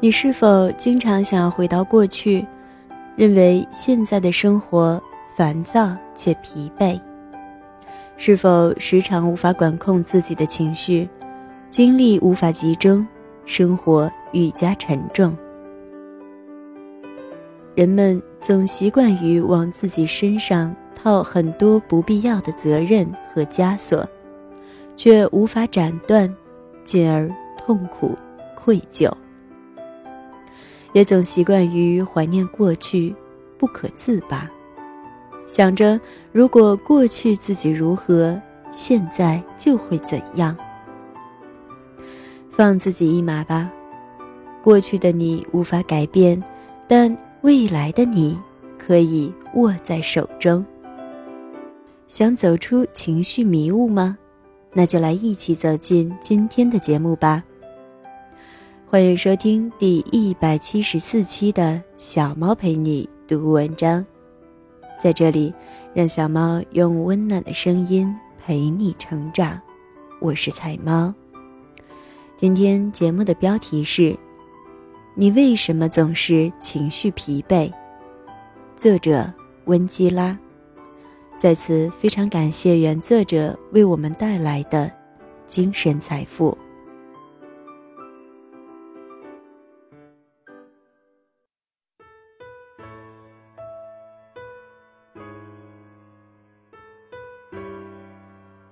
你是否经常想要回到过去，认为现在的生活烦躁且疲惫？是否时常无法管控自己的情绪，精力无法集中，生活愈加沉重？人们总习惯于往自己身上套很多不必要的责任和枷锁，却无法斩断，进而痛苦、愧疚。也总习惯于怀念过去，不可自拔，想着如果过去自己如何，现在就会怎样。放自己一马吧，过去的你无法改变，但未来的你可以握在手中。想走出情绪迷雾吗？那就来一起走进今天的节目吧。欢迎收听第一百七十四期的小猫陪你读文章，在这里，让小猫用温暖的声音陪你成长。我是彩猫。今天节目的标题是：你为什么总是情绪疲惫？作者温基拉。在此，非常感谢原作者为我们带来的精神财富。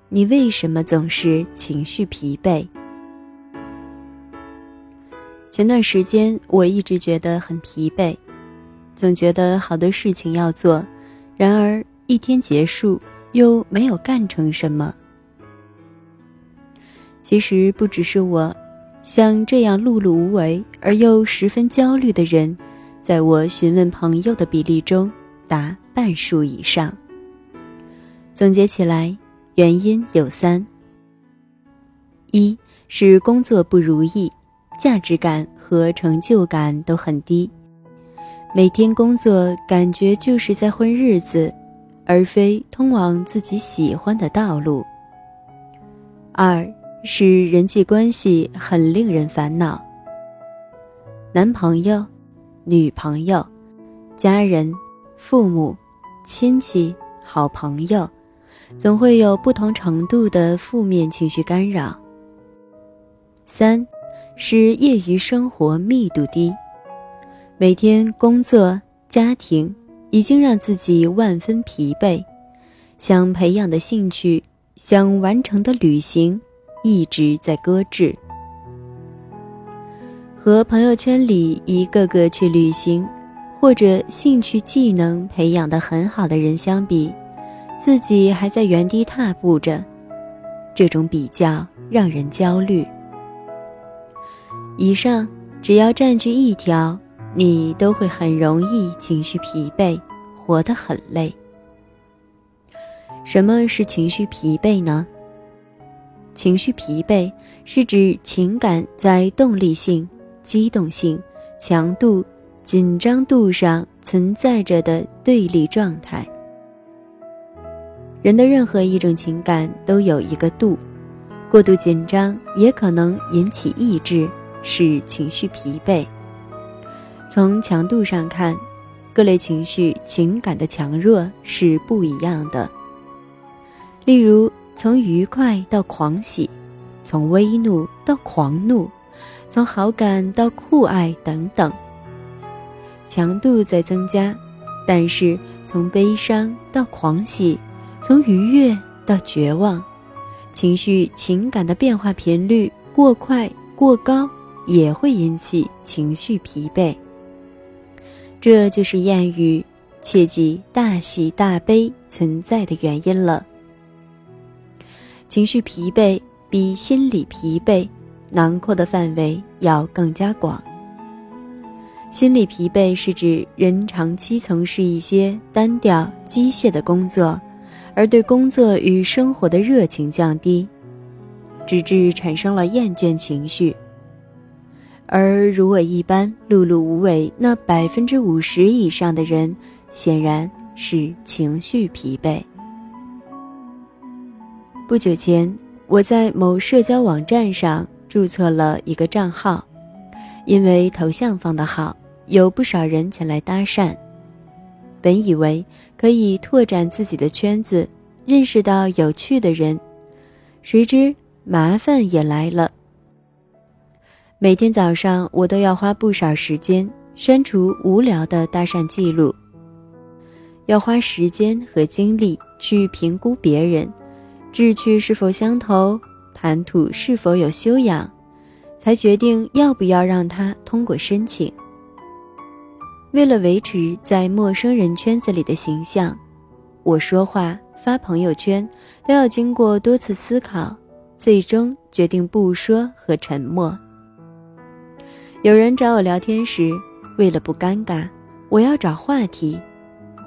你为什么总是情绪疲惫？前段时间我一直觉得很疲惫，总觉得好多事情要做，然而一天结束又没有干成什么。其实不只是我，像这样碌碌无为而又十分焦虑的人，在我询问朋友的比例中达半数以上。总结起来。原因有三：一是工作不如意，价值感和成就感都很低，每天工作感觉就是在混日子，而非通往自己喜欢的道路；二是人际关系很令人烦恼，男朋友、女朋友、家人、父母、亲戚、好朋友。总会有不同程度的负面情绪干扰。三，是业余生活密度低，每天工作、家庭已经让自己万分疲惫，想培养的兴趣、想完成的旅行一直在搁置。和朋友圈里一个个去旅行，或者兴趣技能培养的很好的人相比。自己还在原地踏步着，这种比较让人焦虑。以上只要占据一条，你都会很容易情绪疲惫，活得很累。什么是情绪疲惫呢？情绪疲惫是指情感在动力性、机动性、强度、紧张度上存在着的对立状态。人的任何一种情感都有一个度，过度紧张也可能引起抑制，使情绪疲惫。从强度上看，各类情绪情感的强弱是不一样的。例如，从愉快到狂喜，从微怒到狂怒，从好感到酷爱等等，强度在增加，但是从悲伤到狂喜。从愉悦到绝望，情绪情感的变化频率过快过高，也会引起情绪疲惫。这就是谚语“切忌大喜大悲”存在的原因了。情绪疲惫比心理疲惫囊括的范围要更加广。心理疲惫是指人长期从事一些单调机械的工作。而对工作与生活的热情降低，直至产生了厌倦情绪。而如我一般碌碌无为那百分之五十以上的人，显然是情绪疲惫。不久前，我在某社交网站上注册了一个账号，因为头像放得好，有不少人前来搭讪。本以为可以拓展自己的圈子，认识到有趣的人，谁知麻烦也来了。每天早上，我都要花不少时间删除无聊的搭讪记录，要花时间和精力去评估别人，志趣是否相投，谈吐是否有修养。才决定要不要让他通过申请。为了维持在陌生人圈子里的形象，我说话、发朋友圈都要经过多次思考，最终决定不说和沉默。有人找我聊天时，为了不尴尬，我要找话题，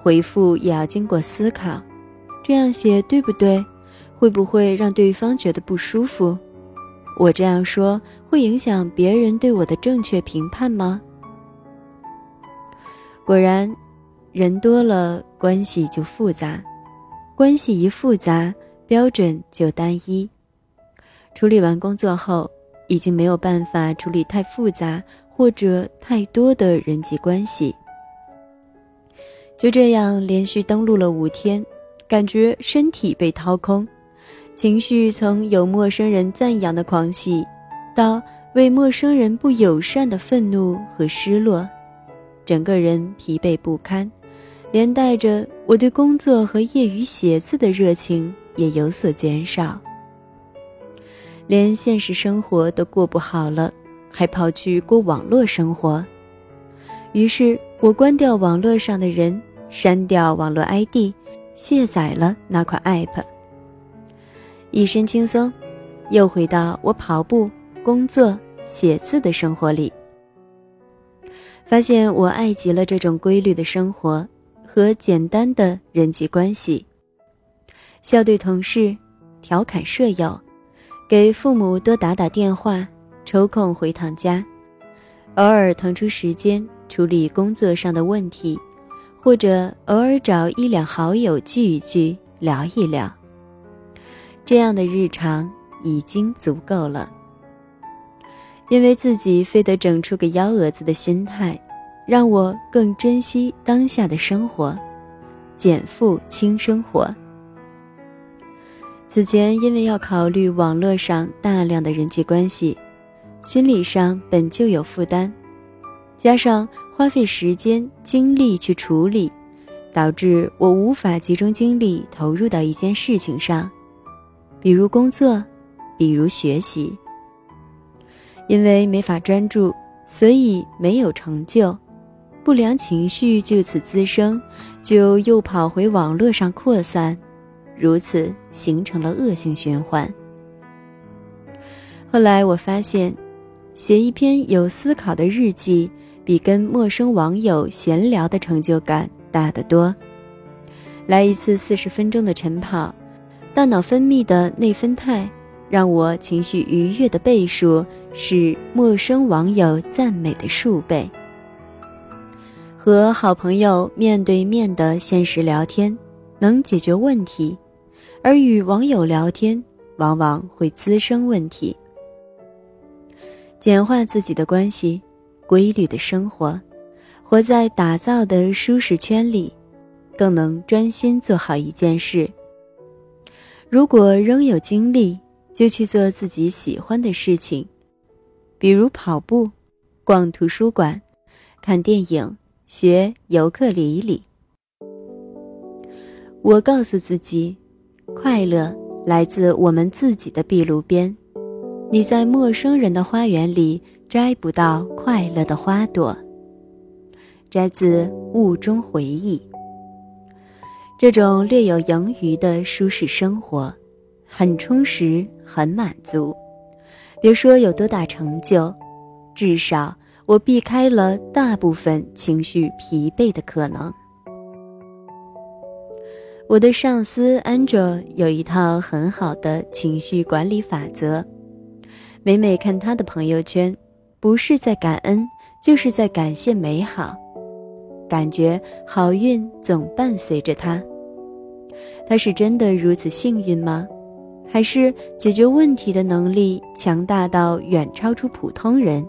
回复也要经过思考，这样写对不对？会不会让对方觉得不舒服？我这样说会影响别人对我的正确评判吗？果然，人多了关系就复杂，关系一复杂，标准就单一。处理完工作后，已经没有办法处理太复杂或者太多的人际关系。就这样连续登录了五天，感觉身体被掏空。情绪从有陌生人赞扬的狂喜，到为陌生人不友善的愤怒和失落，整个人疲惫不堪，连带着我对工作和业余写字的热情也有所减少。连现实生活都过不好了，还跑去过网络生活。于是我关掉网络上的人，删掉网络 ID，卸载了那款 App。一身轻松，又回到我跑步、工作、写字的生活里。发现我爱极了这种规律的生活和简单的人际关系。笑对同事，调侃舍友，给父母多打打电话，抽空回趟家，偶尔腾出时间处理工作上的问题，或者偶尔找一两好友聚一聚，聊一聊。这样的日常已经足够了。因为自己非得整出个幺蛾子的心态，让我更珍惜当下的生活，减负轻生活。此前因为要考虑网络上大量的人际关系，心理上本就有负担，加上花费时间精力去处理，导致我无法集中精力投入到一件事情上。比如工作，比如学习。因为没法专注，所以没有成就，不良情绪就此滋生，就又跑回网络上扩散，如此形成了恶性循环。后来我发现，写一篇有思考的日记，比跟陌生网友闲聊的成就感大得多。来一次四十分钟的晨跑。大脑分泌的内啡肽，让我情绪愉悦的倍数是陌生网友赞美的数倍。和好朋友面对面的现实聊天，能解决问题，而与网友聊天，往往会滋生问题。简化自己的关系，规律的生活，活在打造的舒适圈里，更能专心做好一件事。如果仍有精力，就去做自己喜欢的事情，比如跑步、逛图书馆、看电影、学尤克里里。我告诉自己，快乐来自我们自己的壁炉边，你在陌生人的花园里摘不到快乐的花朵。摘自《雾中回忆》。这种略有盈余的舒适生活，很充实，很满足。别说有多大成就，至少我避开了大部分情绪疲惫的可能。我的上司 Angel 有一套很好的情绪管理法则，每每看他的朋友圈，不是在感恩，就是在感谢美好。感觉好运总伴随着他。他是真的如此幸运吗？还是解决问题的能力强大到远超出普通人？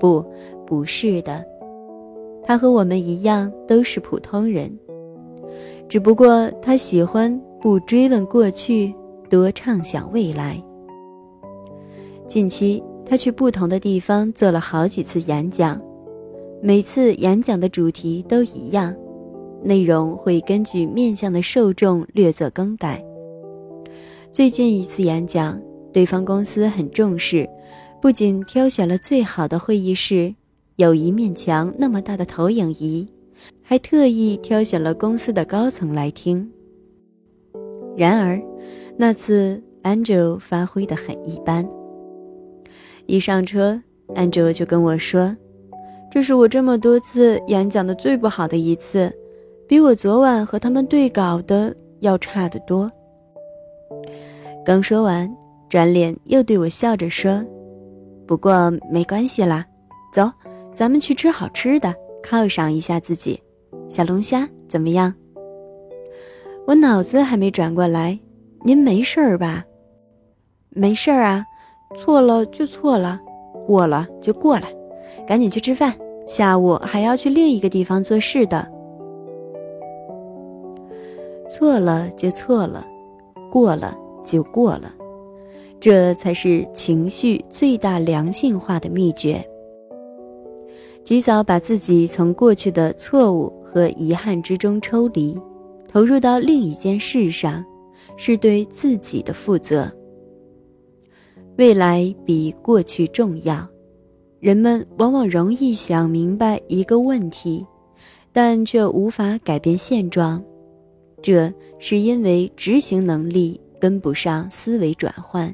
不，不是的，他和我们一样都是普通人，只不过他喜欢不追问过去，多畅想未来。近期，他去不同的地方做了好几次演讲，每次演讲的主题都一样，内容会根据面向的受众略作更改。最近一次演讲，对方公司很重视，不仅挑选了最好的会议室，有一面墙那么大的投影仪，还特意挑选了公司的高层来听。然而，那次 Angel 发挥的很一般。一上车，Angel 就跟我说：“这是我这么多次演讲的最不好的一次，比我昨晚和他们对稿的要差得多。”刚说完，转脸又对我笑着说：“不过没关系啦，走，咱们去吃好吃的，犒赏一下自己。小龙虾怎么样？”我脑子还没转过来，您没事儿吧？没事儿啊。错了就错了，过了就过了，赶紧去吃饭。下午还要去另一个地方做事的。错了就错了，过了就过了，这才是情绪最大良性化的秘诀。及早把自己从过去的错误和遗憾之中抽离，投入到另一件事上，是对自己的负责。未来比过去重要，人们往往容易想明白一个问题，但却无法改变现状，这是因为执行能力跟不上思维转换。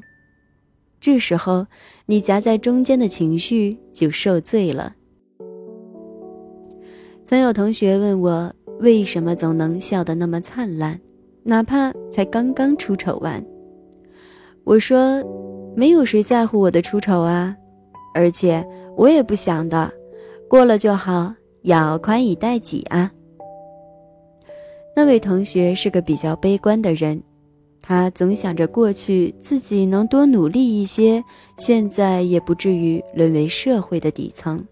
这时候，你夹在中间的情绪就受罪了。曾有同学问我，为什么总能笑得那么灿烂，哪怕才刚刚出丑完？我说。没有谁在乎我的出丑啊，而且我也不想的，过了就好，要宽以待己啊。那位同学是个比较悲观的人，他总想着过去自己能多努力一些，现在也不至于沦为社会的底层。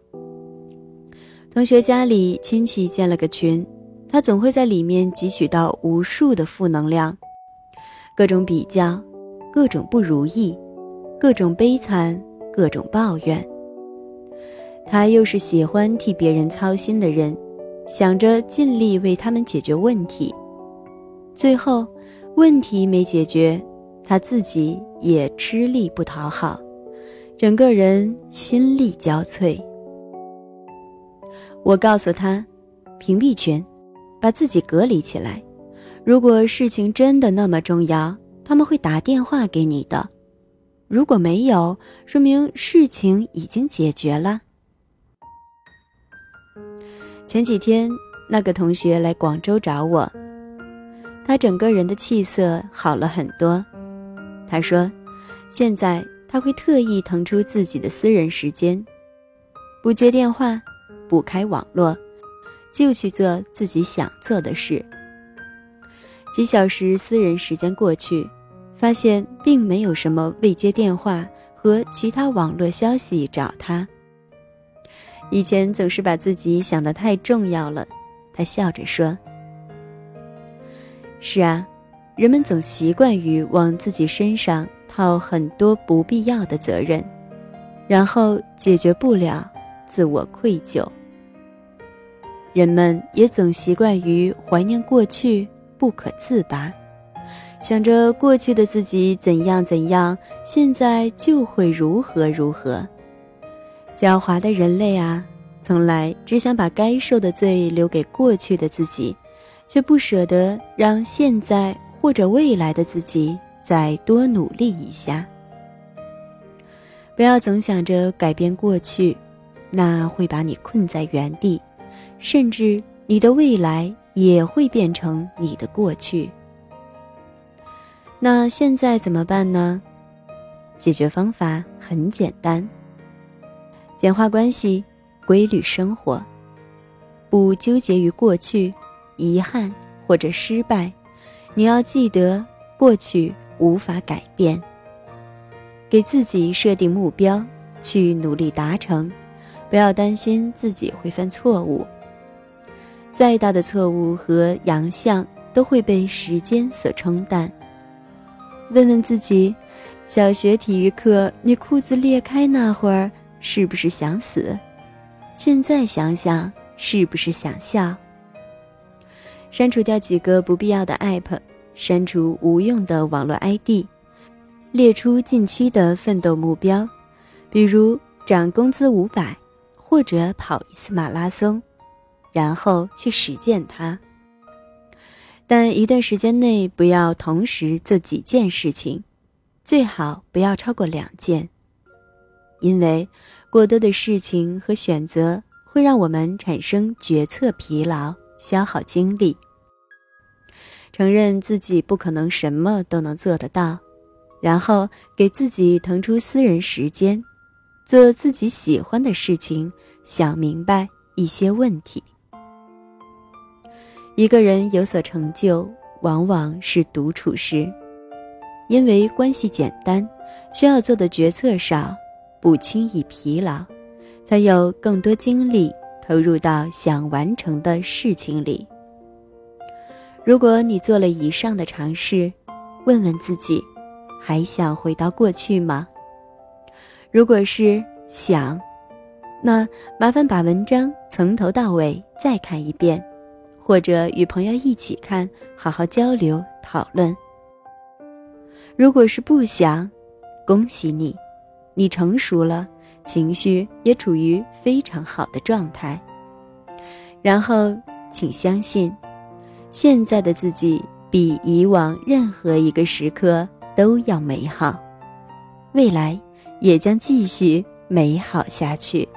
同学家里亲戚建了个群，他总会在里面汲取到无数的负能量，各种比较，各种不如意。各种悲惨，各种抱怨。他又是喜欢替别人操心的人，想着尽力为他们解决问题。最后，问题没解决，他自己也吃力不讨好，整个人心力交瘁。我告诉他，屏蔽群，把自己隔离起来。如果事情真的那么重要，他们会打电话给你的。如果没有，说明事情已经解决了。前几天，那个同学来广州找我，他整个人的气色好了很多。他说，现在他会特意腾出自己的私人时间，不接电话，不开网络，就去做自己想做的事。几小时私人时间过去。发现并没有什么未接电话和其他网络消息找他。以前总是把自己想得太重要了，他笑着说：“是啊，人们总习惯于往自己身上套很多不必要的责任，然后解决不了，自我愧疚。人们也总习惯于怀念过去，不可自拔。”想着过去的自己怎样怎样，现在就会如何如何。狡猾的人类啊，从来只想把该受的罪留给过去的自己，却不舍得让现在或者未来的自己再多努力一下。不要总想着改变过去，那会把你困在原地，甚至你的未来也会变成你的过去。那现在怎么办呢？解决方法很简单：简化关系，规律生活，不纠结于过去、遗憾或者失败。你要记得，过去无法改变。给自己设定目标，去努力达成，不要担心自己会犯错误。再大的错误和洋相都会被时间所冲淡。问问自己，小学体育课你裤子裂开那会儿是不是想死？现在想想是不是想笑？删除掉几个不必要的 app，删除无用的网络 ID，列出近期的奋斗目标，比如涨工资五百，或者跑一次马拉松，然后去实践它。但一段时间内不要同时做几件事情，最好不要超过两件，因为过多的事情和选择会让我们产生决策疲劳，消耗精力。承认自己不可能什么都能做得到，然后给自己腾出私人时间，做自己喜欢的事情，想明白一些问题。一个人有所成就，往往是独处时，因为关系简单，需要做的决策少，不轻易疲劳，才有更多精力投入到想完成的事情里。如果你做了以上的尝试，问问自己，还想回到过去吗？如果是想，那麻烦把文章从头到尾再看一遍，或者与朋友一起看，好好交流讨论。如果是不想，恭喜你，你成熟了，情绪也处于非常好的状态。然后，请相信。现在的自己比以往任何一个时刻都要美好，未来也将继续美好下去。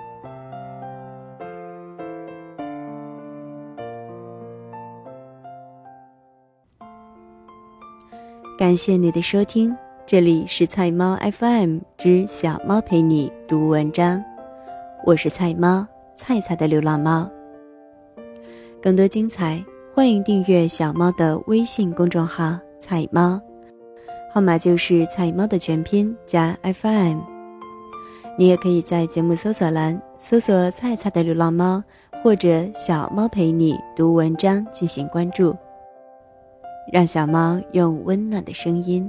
感谢你的收听，这里是菜猫 FM 之小猫陪你读文章，我是菜猫菜菜的流浪猫。更多精彩。欢迎订阅小猫的微信公众号“菜猫”，号码就是“菜猫”的全拼加 FM。你也可以在节目搜索栏搜索“菜菜的流浪猫”或者“小猫陪你读文章”进行关注，让小猫用温暖的声音